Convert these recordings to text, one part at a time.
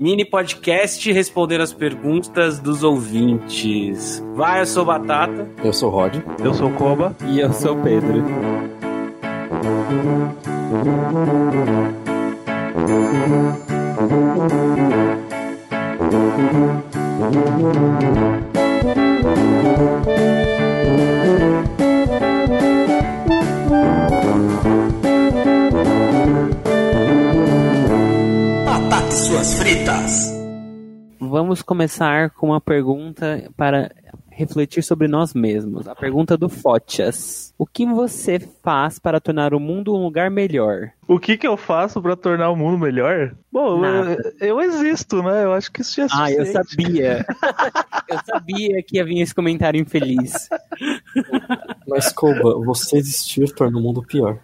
mini podcast responder as perguntas dos ouvintes. Vai, eu sou Batata. Eu sou Rod. Eu sou Koba. E eu sou Pedro. Batata fritas. Vamos começar com uma pergunta para refletir sobre nós mesmos. A pergunta do Fotias. O que você faz para tornar o mundo um lugar melhor? O que que eu faço pra tornar o mundo melhor? Bom, eu, eu existo, né? Eu acho que isso já é Ah, eu sabia. eu sabia que ia vir esse comentário infeliz. Mas, Koba, você existir torna o mundo pior.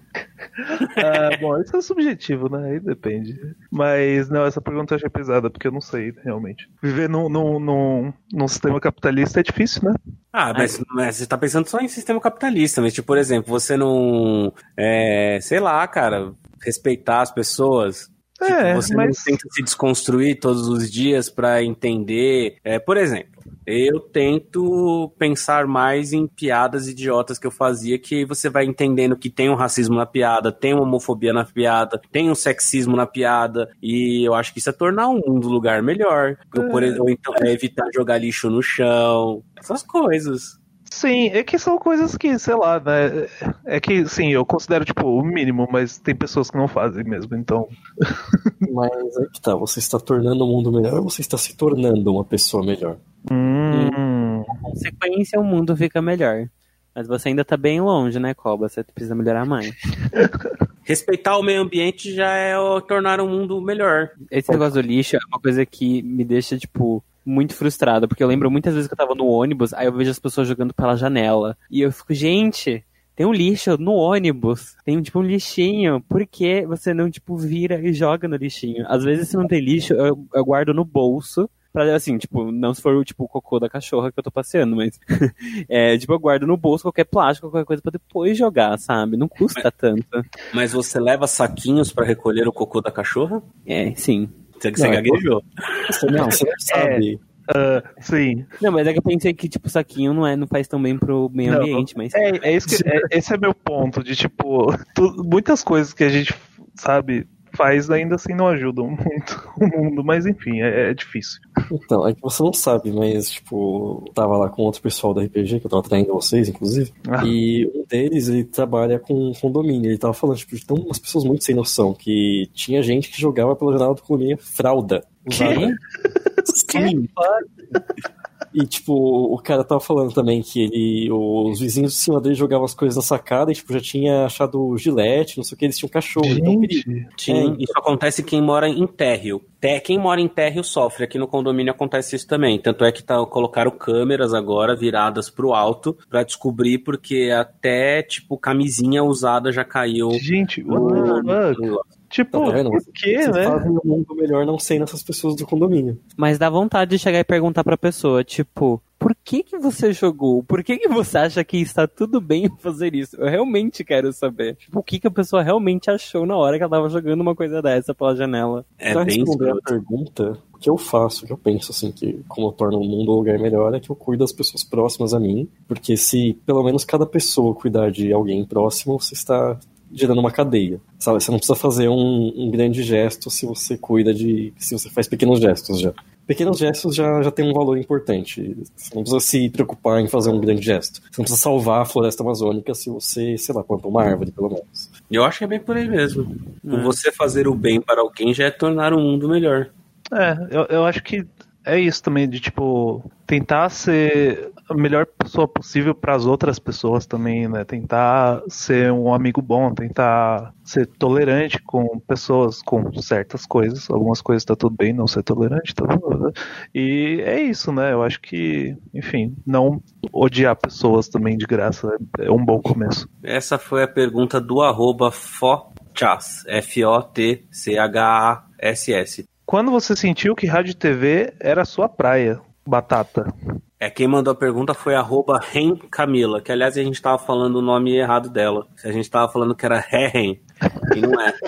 Ah, bom, isso é subjetivo, né? Aí depende. Mas, não, essa pergunta eu achei pesada, porque eu não sei, realmente. Viver num, num, num, num sistema capitalista é difícil, né? Ah, mas, mas você tá pensando só em sistema capitalista, mas, tipo, por exemplo, você não. É, sei lá, cara, respeitar as pessoas. Tipo, É, você mas- não tenta se desconstruir todos os dias pra entender. É, por exemplo, eu tento pensar mais em piadas idiotas que eu fazia, que você vai entendendo que tem um racismo na piada, tem uma homofobia na piada, tem um sexismo na piada, e eu acho que isso é tornar o mundo um lugar melhor. Eu, por exemplo, ou então é evitar jogar lixo no chão, essas coisas. Sim, é que são coisas que, sei lá, né? É que, sim, eu considero, tipo, o mínimo, mas tem pessoas que não fazem mesmo, então. Mas aí que tá, você está tornando o mundo melhor ou você está se tornando uma pessoa melhor? Hum. consequência, o mundo fica melhor. Mas você ainda tá bem longe, né, Coba? Você precisa melhorar mais. Respeitar o meio ambiente já é o- tornar o mundo melhor. Esse negócio do lixo é uma coisa que me deixa, tipo, muito frustrado. Porque eu lembro muitas vezes que eu tava no ônibus, aí eu vejo as pessoas jogando pela janela. E eu fico, gente, tem um lixo no ônibus. Tem, tipo, um lixinho. Por que você não, tipo, vira e joga no lixinho? Às vezes, se não tem lixo, eu, eu guardo no bolso. Pra, assim, tipo, não se for tipo, o cocô da cachorra que eu tô passeando, mas. é, tipo, eu guardo no bolso qualquer plástico, qualquer coisa pra depois jogar, sabe? Não custa tanto. Mas você leva saquinhos pra recolher o cocô da cachorra? É, sim. Você, você Não, é gaguejou. Você não, você não sabe. Ah, sim. Não, mas é que eu pensei que, tipo, saquinho não, é, não faz tão bem pro meio Não. ambiente, mas. É, é isso que, é- esse é meu ponto, de tipo, tu- muitas coisas que a gente, sabe, faz ainda assim não ajudam muito o mundo, mas enfim, é, é difícil. Então, é que você não sabe, mas, tipo, tava lá com outro pessoal da RPG, que eu tava traindo vocês, inclusive, Ah. e um deles, ele trabalha com condomínio, ele tava falando, tipo, de tão umas pessoas muito sem noção, que tinha gente que jogava pela janela do condomínio fralda. usada. Sim. E, tipo, o cara tava falando também que ele, os vizinhos de cima dele jogavam as coisas na sacada e, tipo, já tinha achado gilete, não sei o que, eles tinham cachorro. Então, perigo. Gente, Sim, É. isso acontece quem mora em térreo. Té- Quem mora em térreo sofre. Aqui no condomínio acontece isso também. Tanto é que tá, colocaram câmeras agora viradas pro alto pra descobrir, porque até, tipo, camisinha usada já caiu. gente, no- Tipo, Então, tá vendo? por quê, Vocês né? fazem o mundo melhor não sendo essas pessoas do condomínio. Mas dá vontade de chegar e perguntar pra pessoa, tipo, por que que você jogou? Por que que você acha que está tudo bem fazer isso? Eu realmente quero saber. Tipo, o que que a pessoa realmente achou na hora que ela tava jogando uma coisa dessa pela janela? É pra bem responder a pergunta, o que eu faço, o que eu penso, assim, que como eu torno o mundo um lugar melhor, é que eu cuido das pessoas próximas a mim, porque se pelo menos cada pessoa cuidar de alguém próximo, você está gerando uma cadeia, sabe? Você não precisa fazer um, um grande gesto se você cuida de... se você faz pequenos gestos já. Pequenos gestos já, já tem um valor importante. Você não precisa se preocupar em fazer um grande gesto. Você não precisa salvar a floresta amazônica se você, sei lá, planta uma árvore, pelo menos. Eu acho que é bem por aí mesmo. É. Você fazer o bem para alguém já é tornar o mundo melhor. É, eu, eu acho que é isso também, de tipo, tentar ser a melhor pessoa possível para as outras pessoas também, né? Tentar ser um amigo bom, tentar ser tolerante com pessoas com certas coisas. Algumas coisas tá tudo bem, não ser tolerante, tá tudo. E é isso, né? Eu acho que, enfim, não odiar pessoas também de graça é um bom começo. Essa foi a pergunta do arroba Fochas, F-O-T-C-H-A-S-S. Quando você sentiu que rádio e TV era a sua praia, Batata? É, quem mandou a pergunta foi arroba Ren Camila, que aliás a gente tava falando o nome errado dela. A gente tava falando que era Reren, e não é.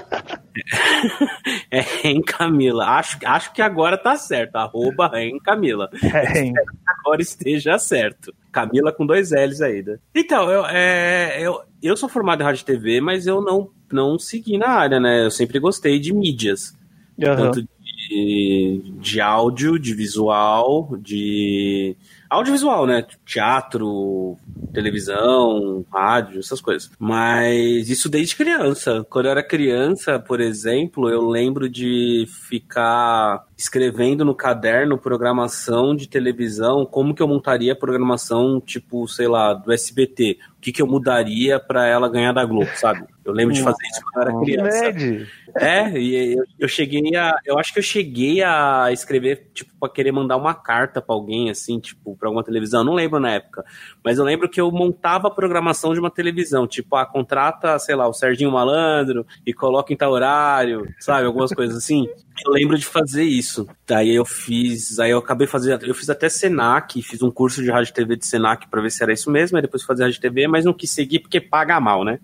É Ren Camila. Acho, acho que agora tá certo. Arroba Ren Camila. É, agora esteja certo. Camila com dois L's ainda. Então, eu, é, eu, eu sou formado em rádio e TV, mas eu não, não segui na área, né? Eu sempre gostei de mídias. aham. Tanto de, de áudio, de visual, de. Audiovisual, né? Teatro, televisão, rádio, essas coisas. Mas isso desde criança. Quando eu era criança, por exemplo, eu lembro de ficar escrevendo no caderno programação de televisão, como que eu montaria a programação, tipo, sei lá, do SBT. O que, que eu mudaria pra ela ganhar da Globo, sabe? Eu lembro de fazer isso quando eu era Que criança. É, e eu, eu cheguei a. Eu acho que eu cheguei a escrever, tipo, pra querer mandar uma carta pra alguém, assim, tipo, pra alguma televisão. Eu não lembro na época. Mas eu lembro que eu montava a programação de uma televisão. Tipo, ah, contrata, sei lá, o Serginho Malandro e coloca em tal horário, sabe? Algumas coisas assim. Eu lembro de fazer isso. Daí eu fiz. Aí eu acabei fazendo. Eu fiz até Senac, fiz um curso de rádio e TV de Senac pra ver se era isso mesmo. Aí depois fazer rádio e TV, mas não quis seguir porque paga mal, né?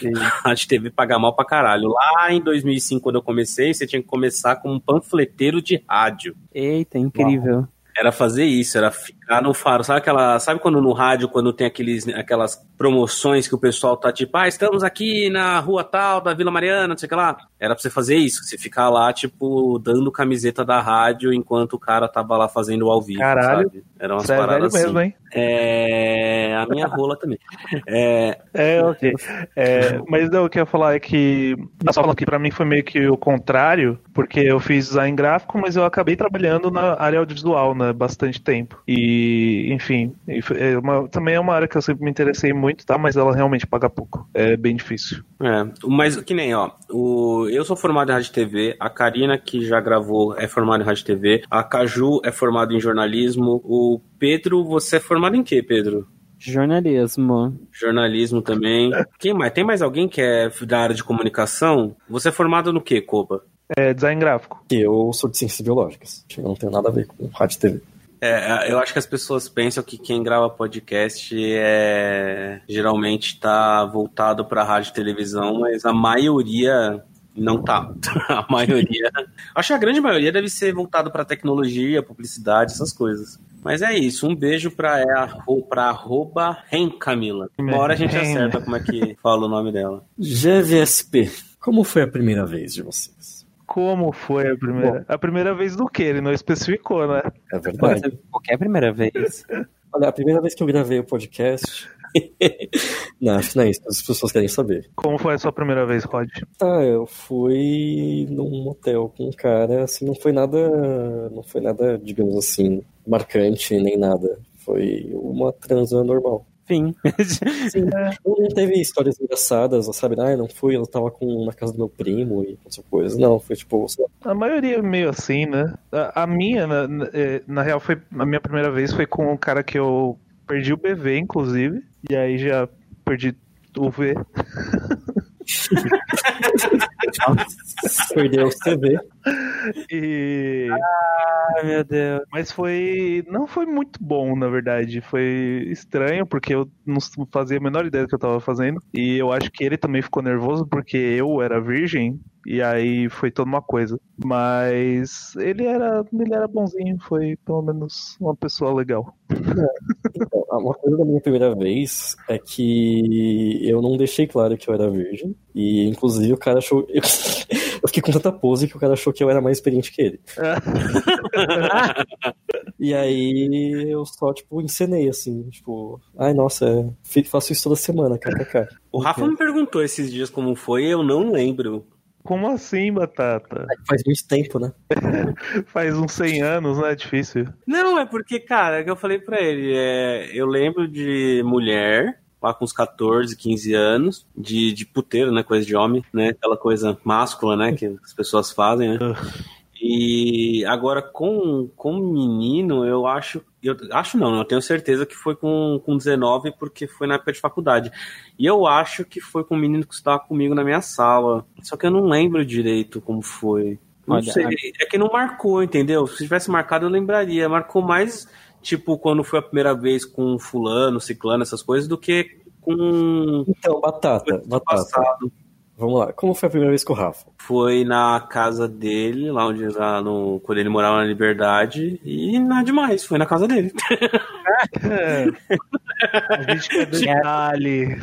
Rádio TV paga mal pra caralho. Lá em 2005, quando eu comecei, você tinha que começar como um panfleteiro de rádio. Eita, incrível. Era fazer isso, era ficar no faro. Sabe aquela. Sabe quando no rádio, quando tem aqueles, aquelas promoções que o pessoal tá tipo, ah, estamos aqui na rua tal, da Vila Mariana, não sei o que lá. Era pra você fazer isso, você ficar lá, tipo, dando camiseta da rádio enquanto o cara tava lá fazendo o ao vivo. Caralho. Sabe? Era umas Você é paradas assim. mesmo, hein? É. A minha rola também. É. É, ok. É, mas não, o que eu ia falar é que. Só falando que pra mim foi meio que o contrário, porque eu fiz design gráfico, mas eu acabei trabalhando na área audiovisual, né? Bastante tempo. E, e foi- é uma- também é uma área que eu sempre me interessei muito, tá? Mas ela realmente paga pouco. É bem difícil. É, mas que nem, ó, o, eu sou formado em rádio e TV, a Karina, que já gravou, é formada em rádio e TV, a Caju é formada em jornalismo, o Pedro, você é formado em quê, Pedro? Jornalismo. Jornalismo também. Quem mais? Tem mais alguém que é da área de comunicação? Você é formado no quê, Coba? É design gráfico. Eu sou de ciências biológicas. Eu não tenho nada a ver com rádio e TV. É, eu acho que as pessoas pensam que quem grava podcast é geralmente tá voltado para rádio e televisão, mas a maioria não tá. A maioria, acho que a grande maioria deve ser voltado para tecnologia, publicidade, essas coisas. Mas é isso, um beijo pra, é, pra arroba Ren Camila. Uma hora a gente acerta como é que fala o nome dela. GVSP, como foi a primeira vez de vocês? Como foi a primeira? A primeira vez do que? Ele não especificou, né? É verdade. qualquer primeira vez. Olha, a primeira vez que eu gravei o podcast. não, acho que não é isso, as pessoas querem saber. Como foi a sua primeira vez, Rod? Ah, eu fui num motel com um cara, assim, não foi nada, não foi nada, digamos assim, marcante nem nada. Foi uma transa normal. Fim. Não não teve histórias engraçadas, sabe? Ah, não fui, eu tava com, na casa do meu primo e essa coisa. Não, foi tipo, A maioria é meio assim, né? A, a minha, na, na- é, na real, foi a minha primeira vez foi com um cara que eu perdi o BV, inclusive. E aí já perdi o V. perdeu o CV. E... Ai, meu Deus. Mas foi. Não foi muito bom, na verdade. Foi estranho, porque eu não fazia a menor ideia do que eu tava fazendo. E eu acho que ele também ficou nervoso porque eu era virgem. E aí foi toda uma coisa. Mas ele era, ele era bonzinho, foi pelo menos uma pessoa legal. Então, uma coisa da minha primeira vez é que eu não deixei claro que eu era virgem. E, inclusive, o cara achou. Eu fiquei com tanta pose que o cara achou que eu era mais experiente que ele. E aí eu só, tipo, encenei assim, tipo, ai nossa, é, faço isso toda semana, kkk. O Rafa me perguntou esses dias como foi, eu não lembro. Como assim, Batata? Faz muito tempo, né? Faz uns 100 anos, né? É difícil. Não, é porque, cara, é que eu falei pra ele, é, eu lembro de mulher, lá com uns 14, 15 anos, de, de puteiro, né, coisa de homem, né, aquela coisa máscula, né, que as pessoas fazem, né. E agora com, com menino, eu acho, eu acho não, eu tenho certeza que foi com, com 19, porque foi na época de faculdade. E eu acho que foi com um menino que estava comigo na minha sala, só que eu não lembro direito como foi. Não Olha, sei, é que não marcou, entendeu? Se tivesse marcado, eu lembraria. Marcou mais, tipo, quando foi a primeira vez com fulano, ciclano, essas coisas, do que com Então, batata, batata. passado. Vamos lá. Como foi a primeira vez com o Rafa? Foi na casa dele, lá onde lá no, quando ele morava na Liberdade, e nada demais, foi na casa dele. É. A gente quer detalhes.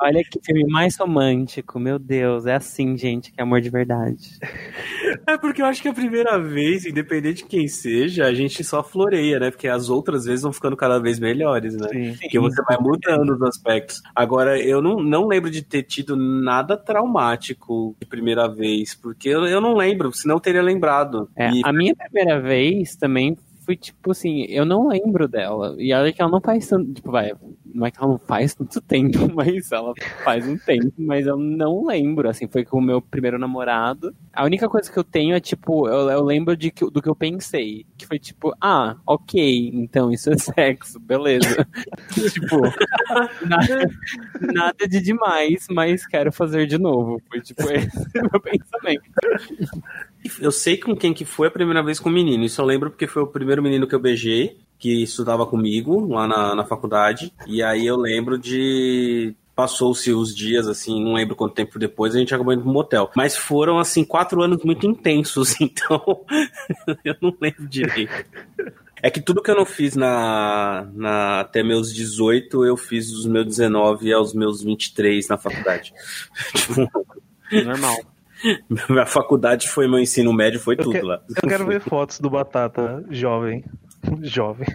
Olha que filme mais romântico, meu Deus. É assim, gente, que é amor de verdade. É porque eu acho que a primeira vez, independente de quem seja, a gente só floreia, né? Porque as outras vezes vão ficando cada vez melhores, né? Sim. Porque você vai mudando os aspectos. Agora, eu não, não lembro de ter tido nada traumático de primeira vez, porque eu, eu não lembro, senão eu teria lembrado. É, E- a minha primeira vez também foi tipo assim, eu não lembro dela. E olha que ela não faz tanto. Tipo, vai, não é que ela não faz tanto tempo, mas ela faz um tempo, mas eu não lembro. Assim, foi com o meu primeiro namorado. A única coisa que eu tenho é, tipo, eu, eu lembro de que, do que eu pensei. Que foi tipo, ah, ok, então isso é sexo, beleza. tipo, nada, nada de demais, mas quero fazer de novo. Foi tipo esse meu pensamento. Eu sei com quem que foi a primeira vez com o menino. Isso eu lembro porque foi o primeiro menino que eu beijei, que estudava comigo lá na, na faculdade. E aí eu lembro de. Passou-se os dias, assim, não lembro quanto tempo depois, a gente acabou indo pro motel. Mas foram, assim, quatro anos muito intensos, então eu não lembro direito. É que tudo que eu não fiz na, na, até meus 18, eu fiz dos meus 19 aos meus 23 na faculdade. tipo, Normal. minha faculdade foi meu ensino médio, foi Eu, tudo que- lá. eu quero ver fotos do Batata jovem. Jovem.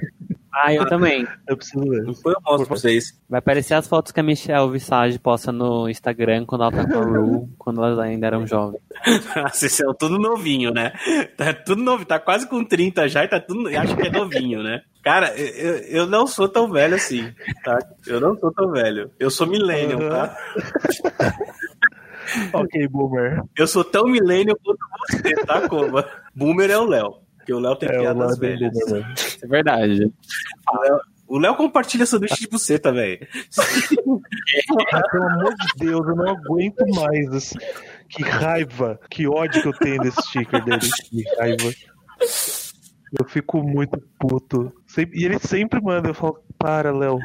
Ah, eu também. Eu preciso ver. Depois eu mostro pra vocês. Vai aparecer as fotos que a Michelle Visage posta no Instagram quando ela tá com a Ru, quando elas ainda eram jovens. Vocês são tudo novinho, né? Tá tudo novo, tá quase com 30 já e tá tudo. Acho que é novinho, né? Cara, eu, eu não sou tão velho assim, tá? Eu não sou tão velho. Eu sou millennial, tá? Ok, boomer. Eu sou tão millennial quanto você, tá, Coba? Boomer é o Léo. Porque o Léo tem É, piadas lado velhas. boomer mesmo. É verdade. O Léo- compartilha sanduíche de buceta, velho. Ah, pelo amor de Deus, eu não aguento mais. isso. Que raiva, que ódio que eu tenho desse sticker dele. Que raiva. Eu fico muito puto. E ele sempre manda, eu falo, para, Léo,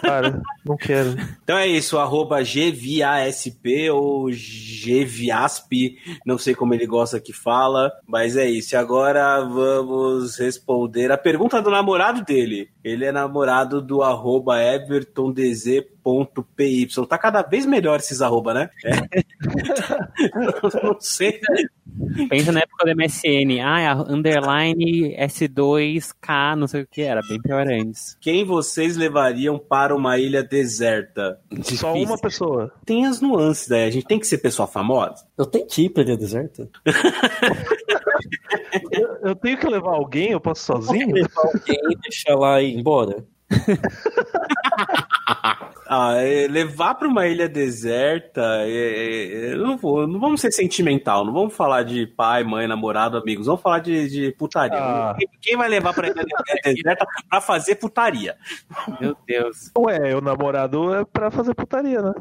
para, não quero. Então é isso, arroba GVASP ou GVASP, não sei como ele gosta que fala, mas é isso. Agora vamos responder a pergunta do namorado dele. Ele é namorado do arroba evertondz.py. Tá cada vez melhor esses arroba, né? É. não sei. Pensa na época do MSN. Ah, é a underline S2K, não sei o que era. Bem pior antes. Quem vocês levariam para uma ilha deserta? Só Difícil. uma pessoa. Tem as nuances, né? A gente tem que ser pessoa famosa. Eu tenho que ir pra Ilha Deserta? Eu, eu tenho que levar alguém? Eu posso sozinho? Levar alguém e deixar lá e ir embora? Ah, é, levar para uma ilha deserta, é, é, eu não vou, não vamos ser sentimental, não vamos falar de pai, mãe, namorado, amigos, vamos falar de, de putaria. Ah. Quem, quem vai levar para ilha deserta para fazer putaria? Meu Deus. Ué, o namorado é pra fazer putaria, né?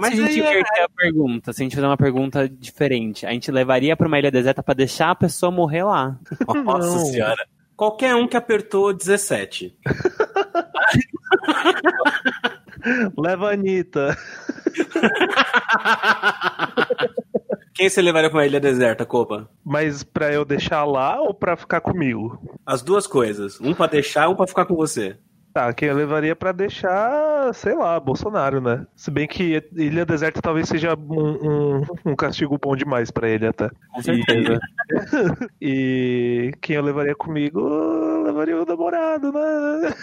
Mas se a gente é- inverter a pergunta, se a gente fizer uma pergunta diferente, a gente levaria pra uma ilha deserta pra deixar a pessoa morrer lá. Nossa Não. senhora. Qualquer um que apertou 17. Leva a Anitta. Quem você levaria para uma ilha deserta, Copa? Mas pra eu deixar lá ou pra ficar comigo? As duas coisas. Um para deixar, um para ficar com você. Tá, quem eu levaria pra deixar, sei lá, Bolsonaro, né? Se bem que Ilha Deserta talvez seja um, um, um castigo bom demais pra ele até. Com certeza. E quem eu levaria comigo, eu levaria o namorado, né?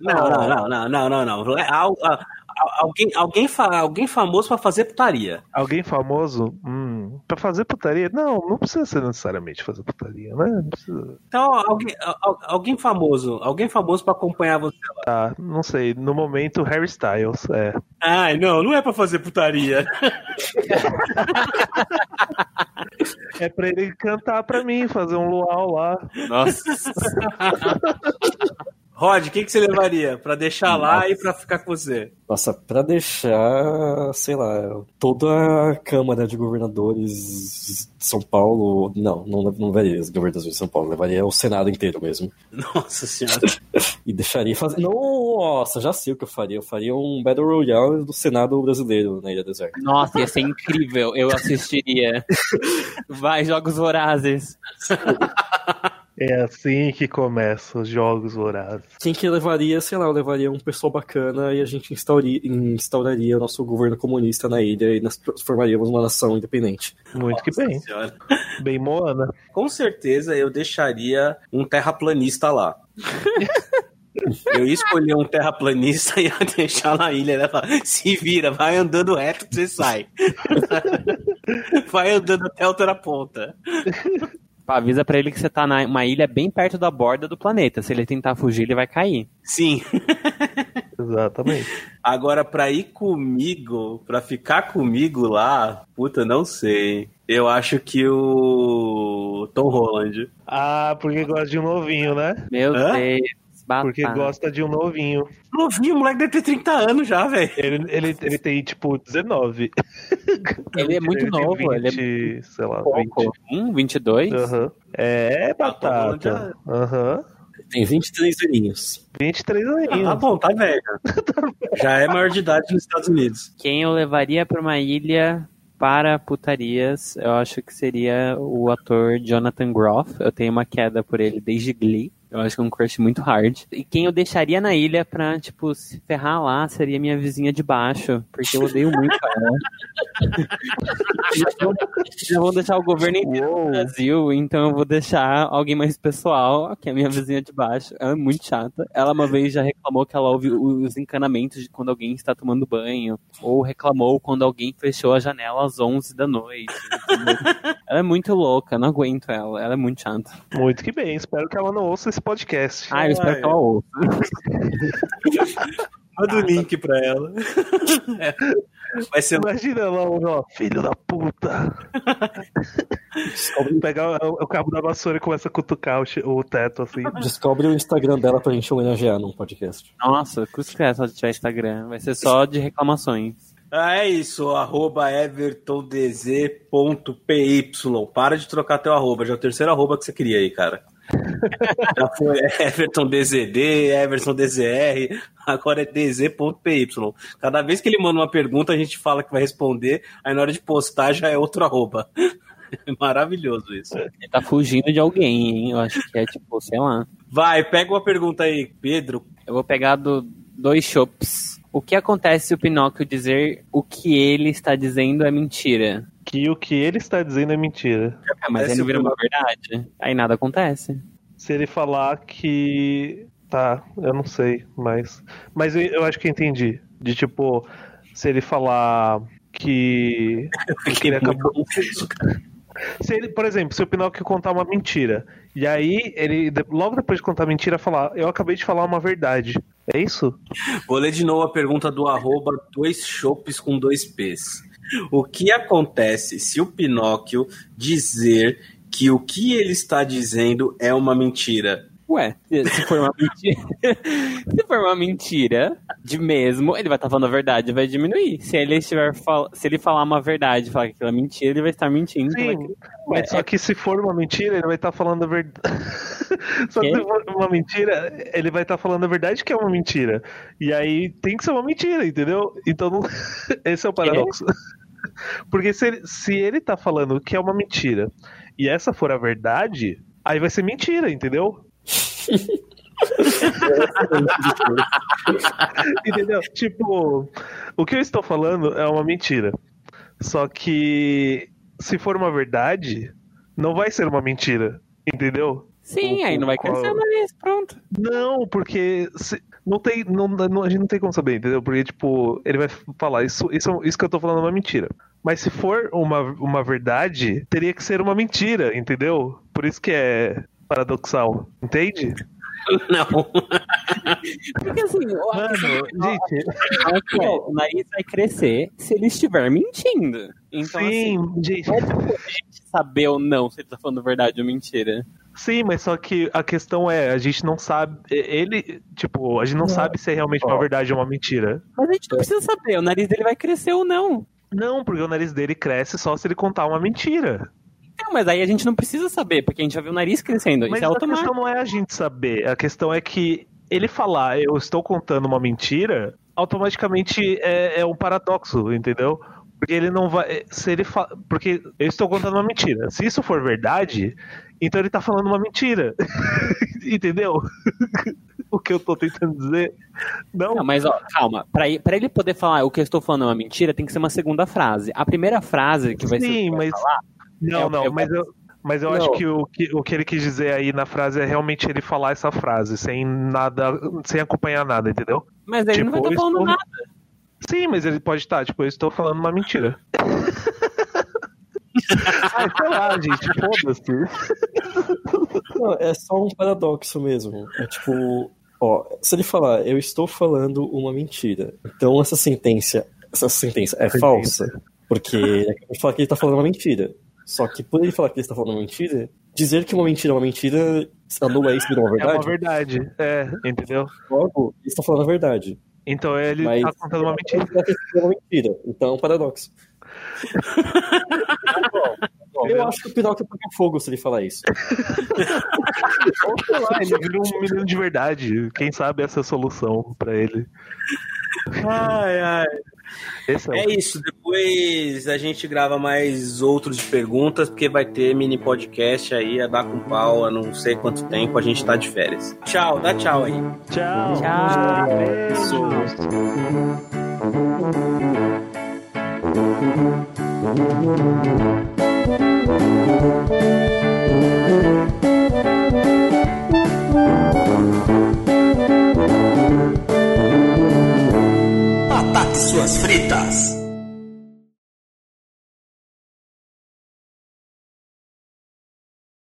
Não, não, não, não, não, não, não. Alguém, alguém, fa- alguém famoso para fazer putaria. Alguém famoso? Hum, pra fazer putaria? Não, não precisa ser necessariamente fazer putaria, né? Então, alguém, al- alguém famoso, alguém famoso pra acompanhar você. Tá, não sei. No momento, Harry Styles, é. Ai, não, não é pra fazer putaria. É pra ele cantar pra mim, fazer um luau lá. Nossa. Rod, o que, que você levaria? Pra deixar lá e pra ficar com você? Nossa, pra deixar, sei lá, toda a Câmara de Governadores de São Paulo. Não, não, não levaria os governadores de São Paulo, levaria o Senado inteiro mesmo. Nossa senhora. E deixaria fazer. Nossa, já sei o que eu faria. Eu faria um Battle Royale do Senado brasileiro na Ilha Deserta. Nossa, ia ser incrível. Eu assistiria. Vai, Jogos Vorazes. É assim que começam os jogos vorazes. Quem que levaria, sei lá, eu levaria um pessoal bacana e a gente instauraria, instauraria o nosso governo comunista na ilha e nós formaríamos uma nação independente. Muito que bem. Senhora. Bem Moana. Com certeza eu deixaria um terraplanista lá. Eu ia escolher um terraplanista e ia deixar na ilha, né? Falar, Se vira, vai andando reto que você sai. Vai andando até a outra ponta. Avisa pra ele que você tá numa ilha bem perto da borda do planeta. Se ele tentar fugir, ele vai cair. Sim. Exatamente. Agora, pra ir comigo, pra ficar comigo lá, puta, não sei. Eu acho que o Tom Holland. Ah, porque gosta de um novinho, né? Meu Hã? Deus. Porque batata. gosta de um novinho. Novinho, o moleque deve ter 30 anos já, velho. Ele, ele, ele tem, tipo, 19. Ele é muito tem novo, ele é 20, sei lá, Pouco. 20. Hum, 22? Aham. É, Tom Holland batata. Aham. Tem 23 aninhos. 23 Ah, aninhos. tá bom, tá velho. Já é maior de idade nos Estados Unidos. Quem eu levaria pra uma ilha para putarias, eu acho que seria o ator Jonathan Groff. Eu tenho uma queda por ele desde Glee. Eu acho que é um crush muito hard. E quem eu deixaria na ilha pra, tipo, se ferrar lá seria minha vizinha de baixo. Porque eu odeio muito ela. já, vou, deixar o governo inteiro do Brasil, então eu vou deixar alguém mais pessoal, que é a minha vizinha de baixo. Ela é muito chata. Ela uma vez já reclamou que ela ouve os encanamentos de quando alguém está tomando banho. Ou reclamou quando alguém fechou a janela às 11 da noite. entendeu? ela é muito louca, não aguento ela. Ela é muito chata. Muito que bem. Espero que ela não ouça esse podcast. Ah, eu espero que ela ouça. Manda o link pra ela. É. Vai ser Imagina ela, ó, filho da puta. Pegar o, o cabo da vassoura e começa a cutucar o, o teto, assim. Descobre o Instagram dela pra gente homenagear num podcast. Nossa, que é só tiver Instagram. Vai ser só de reclamações. Ah, é isso, arroba evertondz.py. Para de trocar teu arroba, já é o terceiro arroba que você queria aí, cara. Já foi evertondzd, evertondzr, agora é dz.py. Cada vez que ele manda uma pergunta, a gente fala que vai responder, aí na hora de postar já é outro arroba. Maravilhoso isso. Ele tá fugindo de alguém, hein? Eu acho que é tipo, sei lá. Vai, pega uma pergunta aí, Pedro. Eu vou pegar do dois chops. O que acontece se o Pinóquio dizer o que ele está dizendo é mentira? Que o que ele está dizendo é mentira. Ah, mas aí não vira uma verdade. Aí nada acontece. Se ele falar que. Tá, eu não sei, mas. Mas eu, eu acho que eu entendi. De tipo, se ele falar que. que ele acabou. Se ele, por exemplo, se o Pinóquio contar uma mentira, e aí ele, logo depois de contar a mentira, falar, eu acabei de falar uma verdade. É isso? Vou ler de novo a pergunta do arroba dois chopes com dois P's. O que acontece se o Pinóquio dizer que o que ele está dizendo é uma mentira? Ué, se for uma mentira. se for uma mentira de mesmo, ele vai estar falando a verdade vai diminuir. Se ele estiver fal... se ele falar uma verdade e falar que aquilo é mentira, ele vai estar mentindo. Sim, vai- mas só que se for uma mentira, ele vai estar falando a verdade. só que se for uma mentira, ele vai estar falando a verdade que é uma mentira. E aí tem que ser uma mentira, entendeu? Então não- esse é o paradoxo. Porque se ele, se ele tá falando que é uma mentira e essa for a verdade, aí vai ser mentira, entendeu? entendeu? Tipo, o que eu estou falando é uma mentira. Só que se for uma verdade, não vai ser uma mentira, entendeu? Sim, O- aí não vai qual- crescer mais, pronto. Não, porque se- não tem, não, não- a gente não tem como saber, entendeu? Porque, tipo, ele vai falar, isso, isso, isso que eu tô falando é uma mentira. Mas se for uma, uma verdade, teria que ser uma mentira, entendeu? Por isso que é paradoxal, entende? Não. Porque assim, o Mano, gente, é, o nariz vai crescer se ele estiver mentindo. Então, sim, assim, gente, é a saber ou não se ele tá falando verdade ou mentira. sim, mas só que a questão é, a gente não sabe, ele, tipo, a gente não sabe se é realmente uma verdade ou uma mentira. Mas a gente não precisa saber, o nariz dele vai crescer ou não. Não, porque o nariz dele cresce só se ele contar uma mentira. Não, mas aí a gente não precisa saber, porque a gente já viu o nariz crescendo. Mas Isso é a automático. questão não é a gente saber, a questão é que ele falar eu estou contando uma mentira, automaticamente é, é um paradoxo, entendeu? Porque ele não vai. Se ele fa... Porque eu estou contando uma mentira. Se isso for verdade, então ele tá falando uma mentira. Entendeu? o que eu tô tentando dizer. Não. Não, mas ó, calma. Pra, pra ele poder falar o que eu estou falando é uma mentira, tem que ser uma segunda frase. A primeira frase que vai ser. Sim, que vai mas. falar, Não, eu- não, eu- mas eu. Mas eu Não. acho que o, que o que ele quis dizer aí na frase é realmente ele falar essa frase, sem nada, sem acompanhar nada, entendeu? Mas ele não vai Tipo, estar eu falando estou- nada. Sim, mas ele pode estar, tipo, eu estou falando uma mentira. Ai, sei lá, gente, foda-se. Não, é só um paradoxo mesmo. É tipo, ó, se ele falar, eu estou falando uma mentira, então essa sentença, essa sentença é falsa, porque ele de falar que ele está falando uma mentira. Só que por ele falar que ele está falando uma mentira, dizer que uma mentira é uma mentira anula isso de uma É uma verdade. verdade, é, entendeu? Logo, ele está falando a verdade. Então ele Mas tá contando uma mentira. Uma mentira. Então é um paradoxo. Eu acho que o Pinóquio pega fogo se ele falar isso. Sei lá, ele vira um menino de verdade. Quem sabe essa é a solução pra ele. Ai, ai. Esse é, É isso, depois a gente grava mais outros de perguntas, porque vai ter mini podcast aí a dar com pau a não sei quanto tempo a gente tá de férias. Tchau, dá tchau aí. Tchau. Tchau. Beijos. Ataque suas fritas.